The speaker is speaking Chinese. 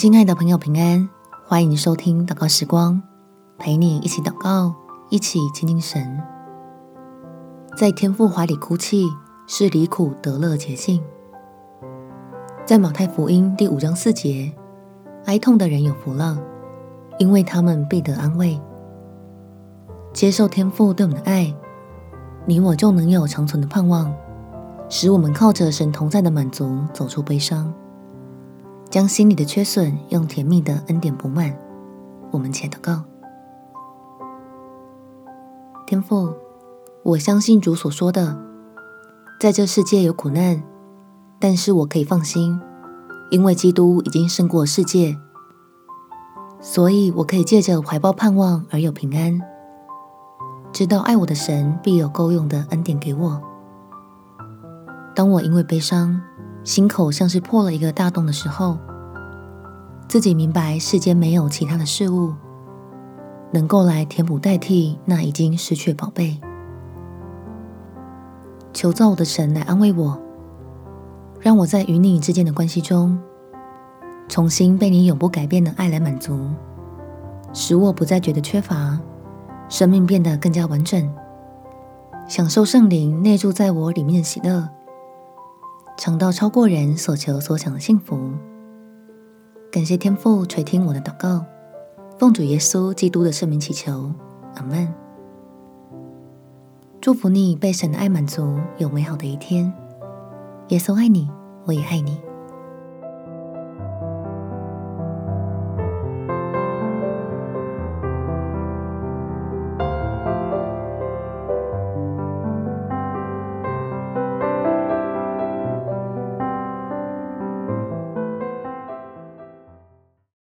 亲爱的朋友，平安！欢迎收听祷告时光，陪你一起祷告，一起亲近神。在天父怀里哭泣，是离苦得乐捷径。在马太福音第五章四节，哀痛的人有福了，因为他们必得安慰。接受天父对我们的爱，你我就能有长存的盼望，使我们靠着神同在的满足，走出悲伤。将心里的缺损用甜蜜的恩典补满。我们且祷告：天父，我相信主所说的，在这世界有苦难，但是我可以放心，因为基督已经胜过世界，所以我可以借着怀抱盼望而有平安，知道爱我的神必有够用的恩典给我。当我因为悲伤，心口像是破了一个大洞的时候，自己明白世间没有其他的事物能够来填补代替那已经失去宝贝。求造我的神来安慰我，让我在与你之间的关系中，重新被你永不改变的爱来满足，使我不再觉得缺乏，生命变得更加完整，享受圣灵内住在我里面的喜乐。尝到超过人所求所想的幸福。感谢天父垂听我的祷告，奉主耶稣基督的圣名祈求，阿门。祝福你被神的爱满足，有美好的一天。耶稣爱你，我也爱你。